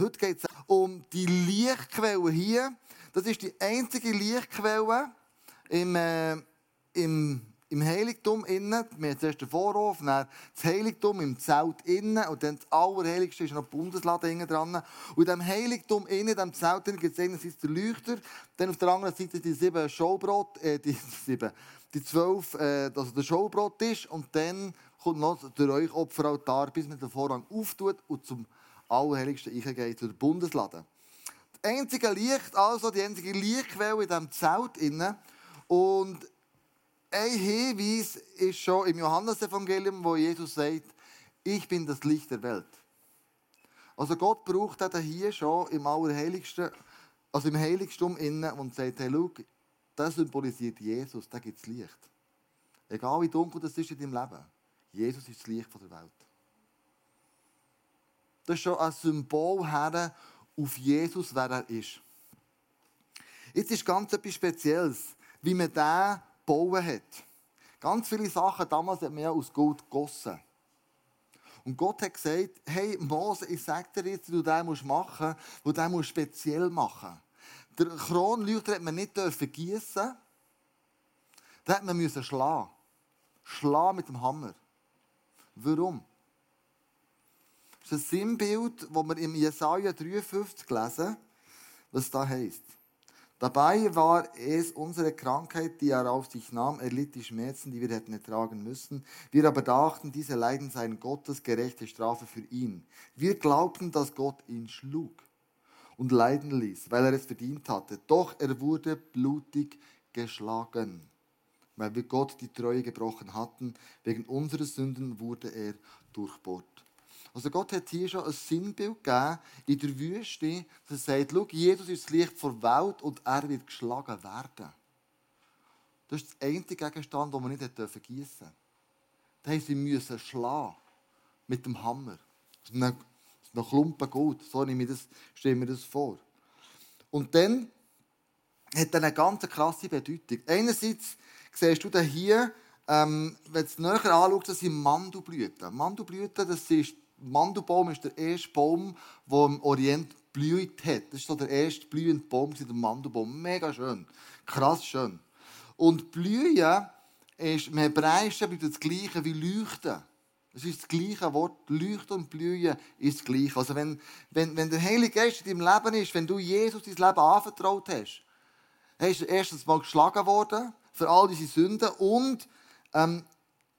Heute geht es um die Lichtquelle hier. Das ist die einzige Lichtquelle im, äh, im, im Heiligtum innen. Wir haben zuerst den Vorhof, dann das Heiligtum im Zelt innen und dann das Allerheiligste ist noch die Bundeslade innen dran. Und in diesem Heiligtum innen, in diesem Zelt innen, gibt es einerseits den Leuchter, dann auf der anderen Seite die sieben Showbrot, äh, die sieben, die zwölf, äh, also der Showbrot ist und dann kommt noch der euch Opferaltar, bis man den Vorhang auftut und zum Allerheiligsten eingeht, zu der Bundeslade. Das einzige Licht, also die einzige Lichtquelle in diesem Zelt innen. Und ein Hinweis ist schon im Johannesevangelium, wo Jesus sagt, ich bin das Licht der Welt. Also Gott braucht das hier schon im Allerheiligsten, also im Heiligtum innen und sagt, hey, schau, das symbolisiert Jesus, da gibt es Licht. Egal wie dunkel das ist in deinem Leben. Jesus ist das Licht der Welt. Das ist schon ein Symbol her auf Jesus, wer er ist. Jetzt ist ganz etwas Spezielles, wie man den bauen hat. Ganz viele Sachen damals hat man ja aus Gold gegossen. Und Gott hat gesagt, hey Mose, ich sage dir jetzt, du den machen musst, wo du den speziell machen Der Kronleuchter hat man nicht gießen. Den hat man schlagen. Schlagen mit dem Hammer. Warum? Ist ein Sinnbild, das wir im Jesaja 53 lesen, was da heißt. Dabei war es unsere Krankheit, die er auf sich nahm. Er litt die Schmerzen, die wir hätten ertragen müssen. Wir aber dachten, diese Leiden seien Gottes gerechte Strafe für ihn. Wir glaubten, dass Gott ihn schlug und leiden ließ, weil er es verdient hatte. Doch er wurde blutig geschlagen, weil wir Gott die Treue gebrochen hatten. Wegen unserer Sünden wurde er durchbohrt. Also Gott hat hier schon ein Sinnbild gegeben in der Wüste, dass er sagt, schau, Jesus ist das Licht der Welt und er wird geschlagen werden. Das ist der einzige Gegenstand, den wir nicht gießen dürfen. Das heisst, sie müssen schlagen mit dem Hammer. Das ist ein Klumpen Gold. So nehme ich das, stelle mir das vor. Und dann hat er eine ganz krasse Bedeutung. Einerseits siehst du hier, ähm, wenn du es näher anschaust, das sind Mandelblüten. Mandelblüten, das ist Mandelbaum ist der erste Baum, der im Orient blüht hat. Das ist so der erste blühende Baum, der Mandelbaum. Mega schön. Krass schön. Und blühen ist im Hebräischen das gleiche wie leuchten. Es ist das gleiche Wort. Leuchten und blühen ist das gleiche. Also wenn, wenn, wenn der Heilige Geist in deinem Leben ist, wenn du Jesus dein Leben anvertraut hast, hast du erstens mal geschlagen worden für all diese Sünden und ähm,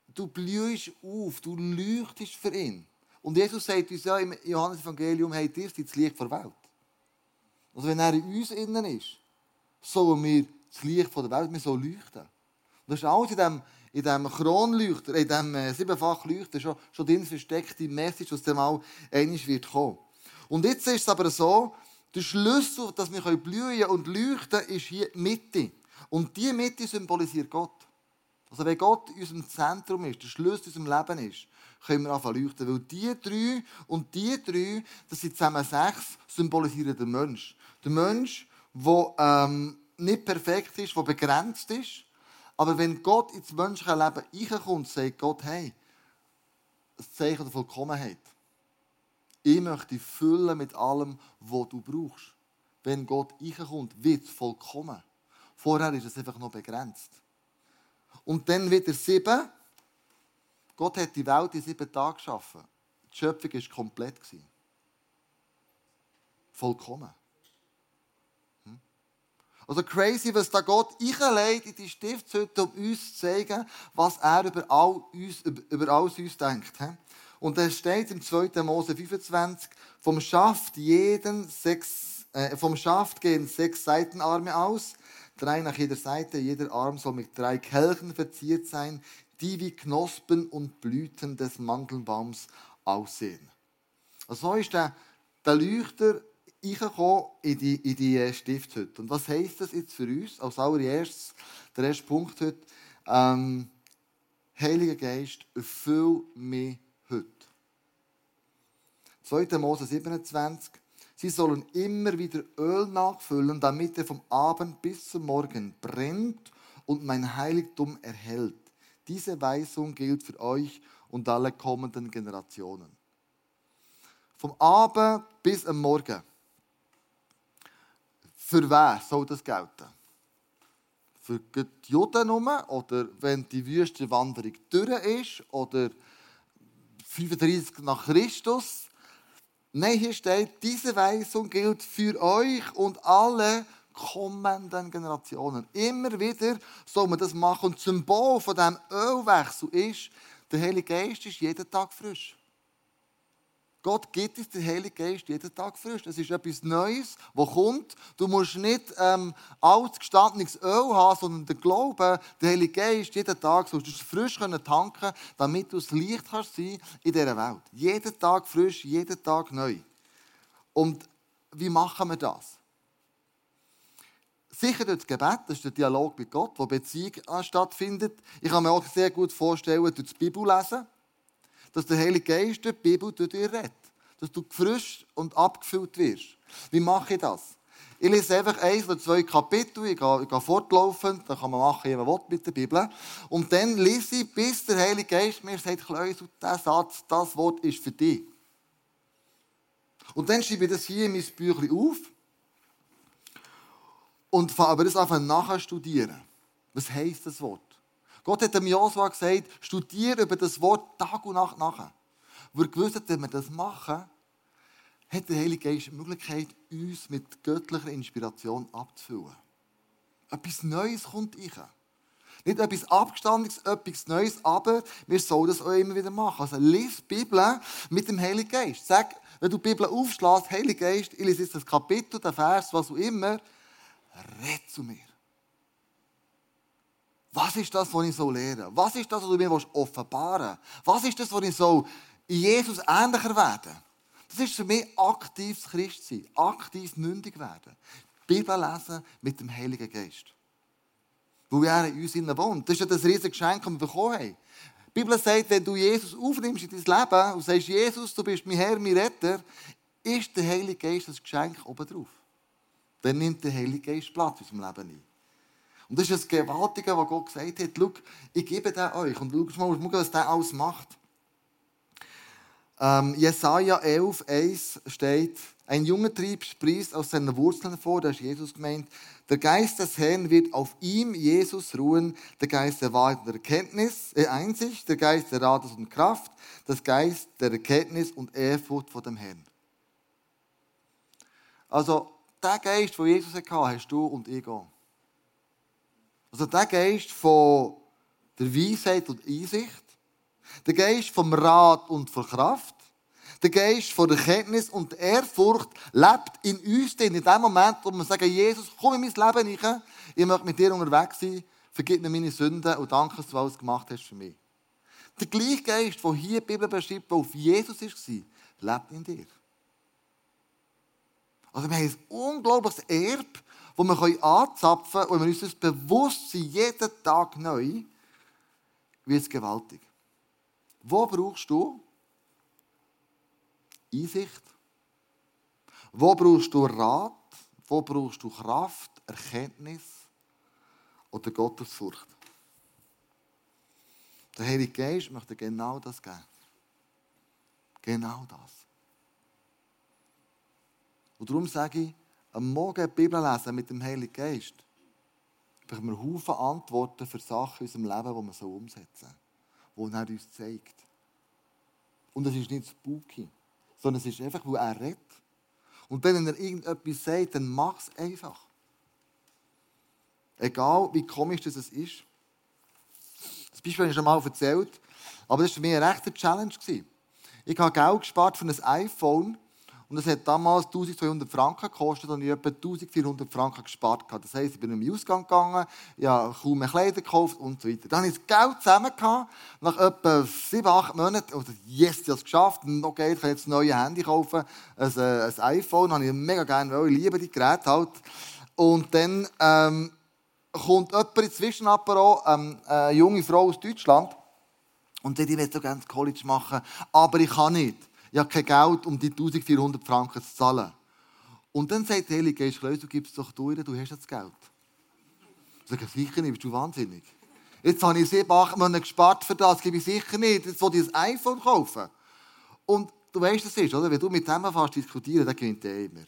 du blühst auf, du leuchtest für ihn. Und Jesus sagt uns ja im Johannes-Evangelium, hey, ihr seid das Licht der Welt. Also wenn er in uns innen ist, sollen wir das Licht der Welt, wir sollen leuchten. Und das ist alles in diesem in dem Kronleuchter, in diesem äh, siebenfachen Leuchter schon, schon drin versteckte Message, was dann mal einmal wird kommen. Und jetzt ist es aber so, der Schlüssel, dass wir blühen und leuchten, ist hier die Mitte. Und diese Mitte symbolisiert Gott. Also wenn Gott in unserem Zentrum ist, der Schlüssel in unserem Leben ist, können wir anfangen leuchten. Weil die drei und die drei, das sind zusammen sechs, symbolisieren den Mensch. Der Mensch, der ähm, nicht perfekt ist, der begrenzt ist. Aber wenn Gott ins menschliche Leben reinkommt, sagt Gott, hey, ein Zeichen der Vollkommenheit. Ich möchte dich füllen mit allem, was du brauchst. Wenn Gott reinkommt, wird es vollkommen. Vorher ist es einfach noch begrenzt. Und dann wieder sieben. Gott hat die Welt in sieben Tagen geschaffen. Die Schöpfung war komplett. Vollkommen. Hm? Also crazy, was da Gott einlegt in die Stiftshütte, um uns zu zeigen, was er über, all uns, über alles uns denkt. Und es steht im 2. Mose 25, vom Schaft, jeden sechs, äh, vom Schaft gehen sechs Seitenarme aus, drei nach jeder Seite, jeder Arm soll mit drei Kelchen verziert sein, die wie Knospen und Blüten des Mandelbaums aussehen. Also so ist der, der Leuchter in die, in die Stiftshütte. Und was heisst das jetzt für uns? Als allererstes, der erste Punkt heute, ähm, Heiliger Geist, erfüll mich heute. 2. Mose 27. Sie sollen immer wieder Öl nachfüllen, damit er vom Abend bis zum Morgen brennt und mein Heiligtum erhält. Diese Weisung gilt für euch und alle kommenden Generationen. Vom Abend bis am Morgen. Für wen soll das gelten? Für die Juden oder wenn die Wüstenwanderung durch ist oder 35 nach Christus. Nein, hier steht, diese Weisung gilt für euch und alle kommenden Generationen. Immer wieder soll man das machen. Und das Symbol von diesem Ölwechsel ist, der Heilige Geist ist jeden Tag frisch. Gott gibt uns den Heiligen Geist jeden Tag frisch. Das ist etwas Neues, das kommt. Du musst nicht ähm, altes, Öl haben, sondern den Glauben, den Heiligen Geist jeden Tag sollst du frisch können tanken damit du das Licht kannst sein in dieser Welt. Jeden Tag frisch, jeden Tag neu. Und wie machen wir das? Sicher durch das Gebet, das ist der Dialog mit Gott, wo Beziehung stattfindet. Ich kann mir auch sehr gut vorstellen, durch das Bibellesen dass der Heilige Geist die Bibel durch dich redet. Dass du gefrischt und abgefüllt wirst. Wie mache ich das? Ich lese einfach eins oder zwei Kapitel, ich gehe, ich gehe fortlaufend, da kann man machen, wie man mit der Bibel. Und dann lese ich, bis der Heilige Geist mir sagt, Kleusel, dieser Satz, das Wort ist für dich. Und dann schreibe ich das hier in mein Büchlein auf und fange aber das einfach nachher studieren. Was heisst das Wort? Gott hat dem Josua gesagt, studiere über das Wort Tag und Nacht nach. Wo er wenn wir das machen, hat der Heilige Geist die Möglichkeit, uns mit göttlicher Inspiration abzufüllen. Etwas Neues kommt rein. Nicht etwas Abgestandenes, etwas Neues, aber wir sollen das auch immer wieder machen. Also lies die Bibel mit dem Heiligen Geist. Sag, wenn du die Bibel aufschlägst, Heiliger Geist, ich lese jetzt das Kapitel, den Vers, was auch immer, red zu mir. Was ist das, was ich so lehre? Was ist das, was du mir offenbaren willst? Was ist das, was ich so in Jesus ähnlicher werde? Das ist für mich aktives Christsein, aktiv mündig werden. Bibel lesen mit dem Heiligen Geist. Wo er in uns innen wohnt. Das ist ja das riesige Geschenk, das wir bekommen haben. Die Bibel sagt, wenn du Jesus aufnimmst in dein Leben und sagst, Jesus, du bist mein Herr, mein Retter, ist der Heilige Geist das Geschenk oben drauf. Dann nimmt der Heilige Geist Platz in unserem Leben ein. Und das ist das Gewaltige, was Gott gesagt hat. Schau, ich gebe den euch. Und schau mal, was der alles macht. Ähm, Jesaja 11, 1 steht, ein junger Trieb sprießt aus seinen Wurzeln vor, da ist Jesus gemeint. Der Geist des Herrn wird auf ihm, Jesus, ruhen. Der Geist der Wahrheit und der Erkenntnis, äh, Einsicht, der Geist der Rates und Kraft, das Geist der Erkenntnis und Ehrfurcht vor dem Herrn. Also, der Geist, den Jesus hatte, hast du und ich auch. Also der Geist von der Weisheit und Einsicht, der Geist vom Rat und von Kraft, der Geist von der Kenntnis und der Ehrfurcht lebt in uns denn in dem Moment, wo wir sagen, Jesus, komm in mein Leben rein, ich möchte mit dir unterwegs sein, vergib mir meine Sünden und danke, dass du alles gemacht hast für mich. Der gleiche Geist, der hier die Bibel beschreibt, der auf Jesus war, lebt in dir. Also wir haben ein unglaubliches Erbe, wo wir anzapfen können und wir uns das bewusst sind, jeden Tag neu, wird es gewaltig. Wo brauchst du Einsicht? Wo brauchst du Rat? Wo brauchst du Kraft, Erkenntnis oder Gottesfurcht? Der Heilige Geist möchte genau das geben. Genau das. Und darum sage ich, am Morgen die Bibel lesen mit dem Heiligen Geist, bekommen wir Haufen Antworten für Sachen in unserem Leben, die wir so umsetzen, die er uns zeigt. Und es ist nicht spooky, sondern es ist einfach, wo er redet. Und wenn er irgendetwas sagt, dann mach es einfach. Egal, wie komisch das ist. Das Beispiel habe ich schon mal erzählt, aber das war für mich eine rechte Challenge. Ich habe Geld gespart für ein iPhone und das hat damals 1200 Franken gekostet und ich etwa 1400 Franken gespart. Das heisst, ich bin in den Ausgang gegangen, ich habe kaum mehr Kleider gekauft und so weiter. Dann habe ich das Geld zusammen gehabt, nach etwa 7, 8 Monaten, oder yes, ich habe es geschafft, noch Geld, ich kann jetzt ein neues Handy kaufen, ein, äh, ein iPhone, habe ich mega gerne, weil ich liebe die Geräte halt. Und dann ähm, kommt jemand inzwischen aber ähm, eine junge Frau aus Deutschland, und sagt, ich will so gerne das College machen, aber ich kann nicht ich habe kein Geld, um die 1400 Franken zu zahlen. Und dann sagt der Heilige Geist, du gibst es doch durch, du hast das Geld. Ich sage, sicher nicht, bist du wahnsinnig. Jetzt habe ich sieben, acht Monate gespart für das, gebe ich sicher nicht. Jetzt will ich ein iPhone kaufen. Und du weißt, es ist, oder? Wenn du mit dem fast diskutieren, dann gewinnt der immer.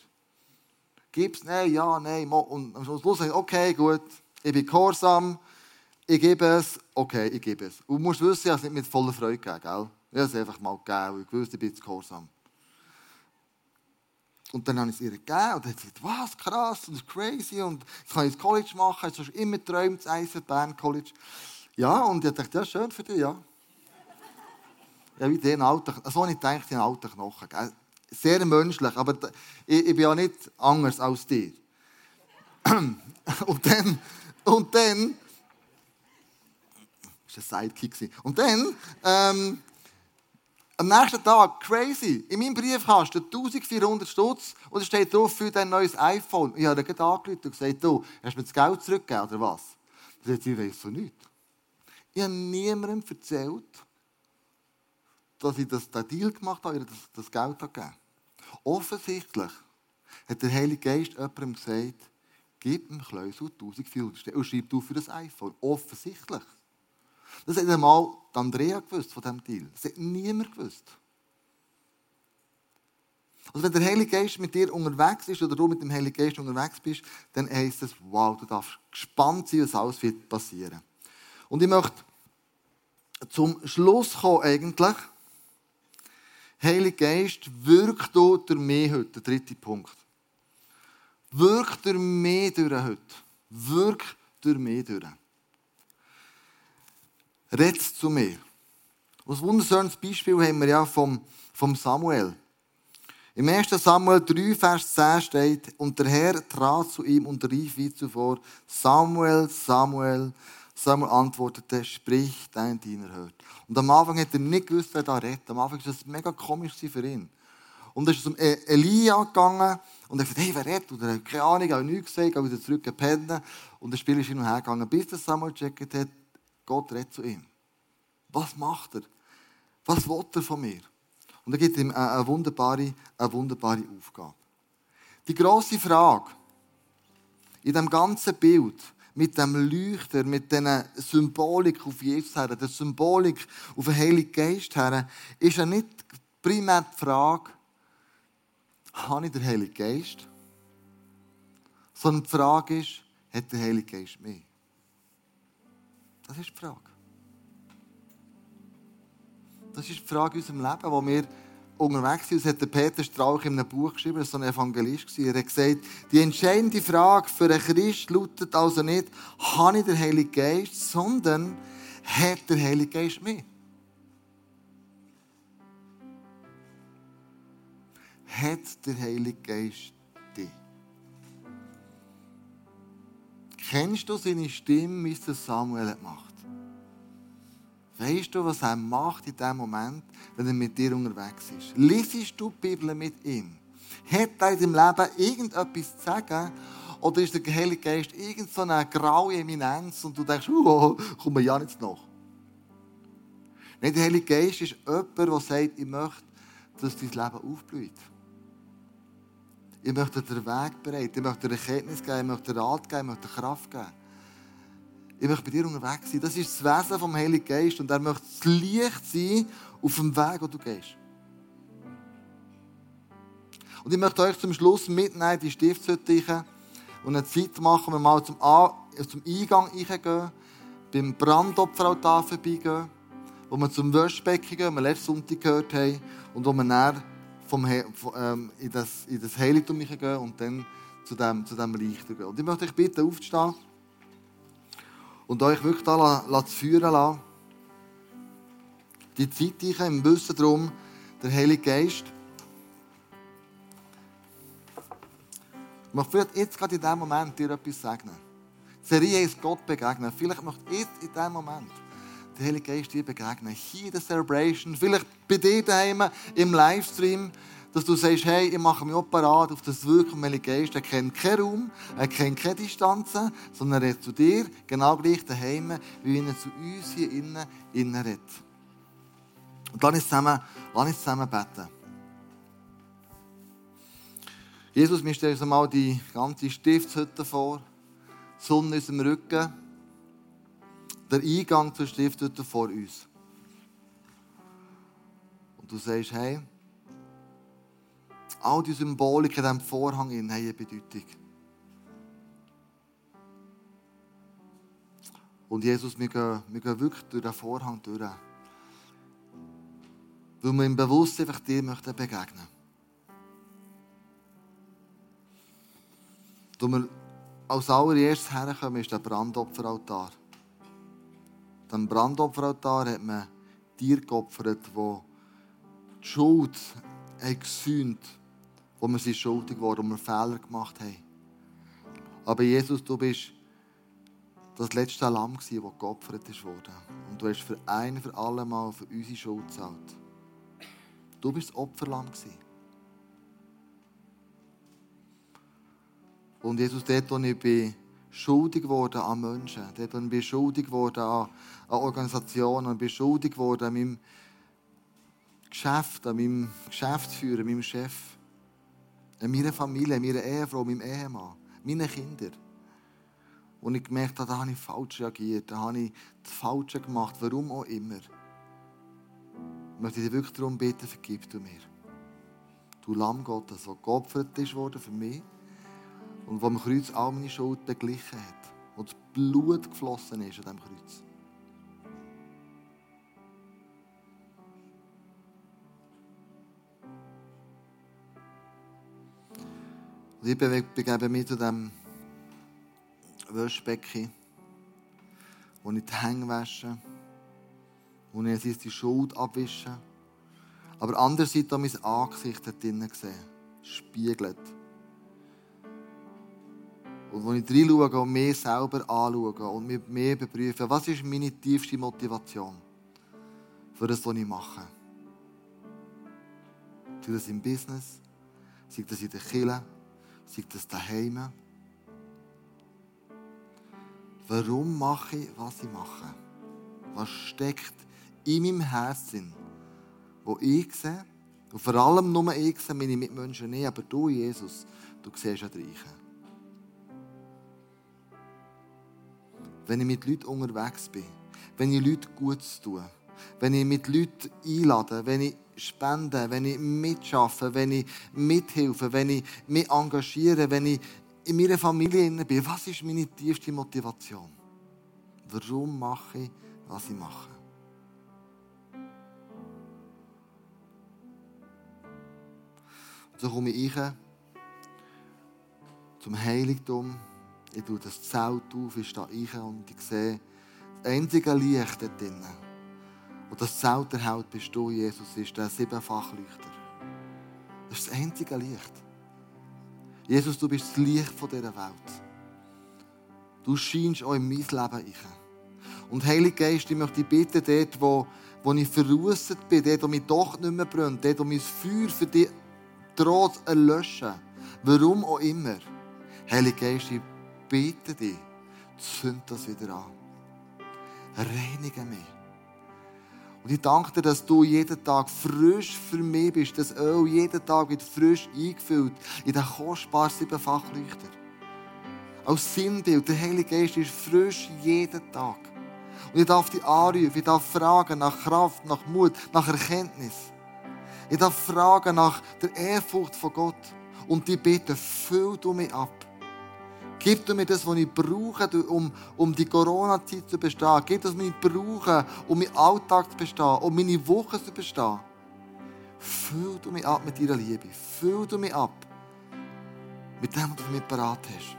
Gib's, nein, ja, nein, und am Schluss du, okay, gut, ich bin gehorsam, ich gebe es, okay, ich gebe es. Und du musst wissen, ich habe es nicht mit voller Freude gegeben, gell? Ich habe es einfach mal gegeben, ich wusste, ich bin gehorsam. Und dann habe ich es ihr gegeben und hat gesagt, was, krass, und crazy und jetzt kann ich das College machen, hast du immer geträumt, das Bern College. Ja, und ich dachte, ja, schön für dich, ja. Ja, wie den alten, so habe ich gedacht, den alten Knochen. Gell? Sehr menschlich, aber ich, ich bin ja nicht anders als dir. und dann, und dann, das war ein Sidekick. Und dann, ähm, am nächsten Tag, crazy, in meinem Briefkasten 1400 Stutz und es steht drauf für dein neues iPhone. Ich habe gerade angerufen und gesagt, du, hast du mir das Geld zurückgegeben oder was? Dann sagt sie, ich weiß so nicht. Ich habe niemandem erzählt, dass ich das, den Deal gemacht habe, ihr das, das Geld gegeben Offensichtlich hat der Heilige Geist jemandem gesagt, gib dem Kleusel 1400 und schreib du für das iPhone. Offensichtlich. Das hat einmal Andrea gewusst von diesem Deal. Das hat niemand gewusst. Also wenn der Heilige Geist mit dir unterwegs ist oder du mit dem Heiligen Geist unterwegs bist, dann heisst es, wow, du darfst gespannt sein, was alles wird passieren. Und ich möchte zum Schluss kommen eigentlich. Heilige Geist, wirkt du durch mich heute. Der dritte Punkt. Wirkt durch mich durch heute. Wirkt durch mich durch. Red zu mir. Ein wunderschönes Beispiel haben wir ja vom, vom Samuel. Im 1. Samuel 3, Vers 10 steht, und der Herr trat zu ihm und rief wie zuvor, Samuel, Samuel. Samuel antwortete, sprich, dein Diener hört. Und am Anfang hat er nicht gewusst, wer da redet. Am Anfang war das mega komisch für ihn. Und er ist zum e- Elia gegangen und er hat gesagt, hey, wer redet? Und er hat keine Ahnung, auch nichts gesagt, aber wieder zurück gepennt. Und das Spiel ist hin und her gegangen, bis der Samuel gecheckt hat, Gott redet zu ihm. Was macht er? Was will er von mir? Und er gibt ihm eine wunderbare, eine wunderbare Aufgabe. Die grosse Frage in dem ganzen Bild mit dem Leuchter, mit dieser Symbolik auf Jesus her, der Symbolik auf den Heiligen Geist her, ist ja nicht primär die Frage, habe ich den Heiligen Geist? Sondern die Frage ist, hat der Heilige Geist mich? Das ist die Frage. Das ist die Frage in unserem Leben, wo wir unterwegs sind. Das hat Peter Strauch in einem Buch geschrieben, er war so ein Evangelist. Er hat gesagt, die entscheidende Frage für einen Christ lautet also nicht, habe ich den Heiligen Geist, sondern hat der Heilige Geist mich? Hat der Heilige Geist Kennst du seine Stimme, wie es Samuel macht? Weißt du, was er macht in dem Moment, wenn er mit dir unterwegs ist? Liesest du die Bibel mit ihm? Hat er in deinem Leben irgendetwas zu sagen? Oder ist der Heilige Geist irgendeine graue Eminenz und du denkst, oh, komm mir ja nicht nach? Nein, der Heilige Geist ist jemand, der sagt, ich möchte, dass dein Leben aufblüht. Ich möchte dir den Weg bereiten, ich möchte dir Erkenntnis geben, ich möchte dir Rat geben, ich möchte dir Kraft geben. Ich möchte bei dir unterwegs sein. Das ist das Wesen vom Heiligen Geist. Und er möchte das Licht sein auf dem Weg, wo du gehst. Und ich möchte euch zum Schluss mitnehmen, die Stiftshütte und eine Zeit machen, wir mal zum, A zum Eingang reingehen, beim Brandopferaltar vorbeigehen, wo wir zum Waschbecken gehen, wir letzten Sonntag gehört haben, und wo wir dann vom ähm, in, das, in das Heiligtum gehen und dann zu dem, zu dem Lichter gehen. Und ich möchte euch bitten, aufzustehen und euch wirklich da zu führen lassen. Die Zeit ich im Wissen darum, der Heilige Geist. Ich möchte vielleicht jetzt gerade in diesem Moment dir etwas sagen. Serie ist Gott begegnen. Vielleicht möchte jetzt in diesem Moment der Heilige Geist dir begegnen. Hier in der Celebration, vielleicht bei dir daheim im Livestream dass du sagst, hey, ich mache mich auch parat auf das Wirken vom Heiligen Geist. Er kennt keinen Raum, er kennt keine Distanzen, sondern er redet zu dir, genau gleich daheim, wie er zu uns hier innen, innen redet. Und lass uns zusammen, lass uns zusammen beten. Jesus, wir stellen uns einmal die ganze Stiftshütte vor, die Sonne in unserem Rücken, der Eingang zur Stiftshütte vor uns. Und du sagst, hey, All die Symbolik in diesem Vorhang haben eine Bedeutung. Und Jesus, wir gehen, wir gehen wirklich durch den Vorhang durch. Weil wir im Bewusstsein einfach dir möchten begegnen. Wir als allererstes herkommen, ist der Brandopferaltar. Am Brandopferaltar hat man Tiere geopfert, die die Schuld gesühnt wo wir sie schuldig wurden, wo wir Fehler gemacht haben. Aber Jesus, du bist das letzte Lamm, das geopfert wurde. Und du hast für ein für alle Mal für unsere Schuld gezahlt. Du bist das Opferlamm. Und Jesus, dort, wo ich bin schuldig geworden an Menschen, ich bin schuldig geworden an, an Organisationen, bin schuldig geworden an meinem Geschäft, an meinem Geschäftsführer, meinem Chef, an meiner Familie, an meiner Ehefrau, meinem Ehemann, meinen Kindern. Und ich gemerkt habe, da habe ich falsch reagiert, da habe ich das Falsche gemacht, warum auch immer. Ich möchte dich wirklich darum bitten, vergib du mir. Du Lamm Gottes, der geopfert ist worden für mich und wo am Kreuz all meine Schuld beglichen hat. Wo das Blut geflossen ist an diesem Kreuz. Und ich begebe mich zu dem Wäschbecken, wo ich die Hänge wasche, wo ich die Schuld abwische. Aber andererseits auch mein Angesicht da drinnen sehe, spiegelt. Und wo ich reinschaue und mich selber anschaue und mich mehr überprüfe, was ist meine tiefste Motivation für das, was ich mache. Sei das im Business, sei das in der Kirche, sei das daheim. Warum mache ich, was ich mache? Was steckt in meinem Herzen, wo ich sehe, und vor allem nur ich sehe, meine Mitmenschen nicht, aber du, Jesus, du siehst ja Reichen. Wenn ich mit Leuten unterwegs bin, wenn ich Leute gut tue, wenn ich mit Leuten einlade, wenn ich spende, wenn ich mitschaffe, wenn ich mithilfe, wenn ich mich engagiere, wenn ich in meiner Familie bin. Was ist meine tiefste Motivation? Warum mache ich, was ich mache? so komme ich zum Heiligtum. Ich tue das Zelt auf, ich stehe rein und ich sehe das einzige Licht dort drinnen und das Zelt erhält, bist du, Jesus, ist der Siebenfachleuchter. Das ist das einzige Licht. Jesus, du bist das Licht dieser Welt. Du scheinst auch in mein Leben rein. Und Heilige Geist, ich möchte dich bitten, dort, wo, wo ich verruset bin, dort, wo mich doch nicht mehr brennt, dort, wo mein Feuer für dich droht erlöschen, warum auch immer. Heilige Geist, ich bitte dich, zünd das wieder an. Reinige mich. Und ich danke dir, dass du jeden Tag frisch für mich bist. Das Öl jeden Tag wird frisch eingefüllt in den kostbaren Siebenfachleuchter. Als Sinnbild, der Heilige Geist ist frisch jeden Tag. Und ich darf dich anrufen, ich darf fragen nach Kraft, nach Mut, nach Erkenntnis. Ich darf fragen nach der Ehrfurcht von Gott. Und die bitte, füll du mich ab. Gib du mir das, was ich brauche, um, um die Corona-Zeit zu bestehen. Gib das, was ich brauche, um meinen Alltag zu bestehen, um meine Woche zu bestehen. Füll du mich ab mit deiner Liebe. Füll du mich ab mit dem, was du für mich parat hast.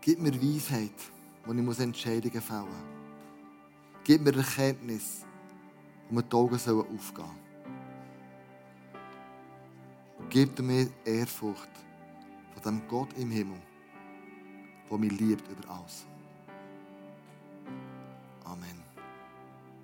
Gib mir Weisheit, wo ich Entscheidungen fällen muss. Gib mir Erkenntnis, wo mir die Augen aufgehen sollen. Gib mir Ehrfurcht von dem Gott im Himmel, der mich liebt über alles.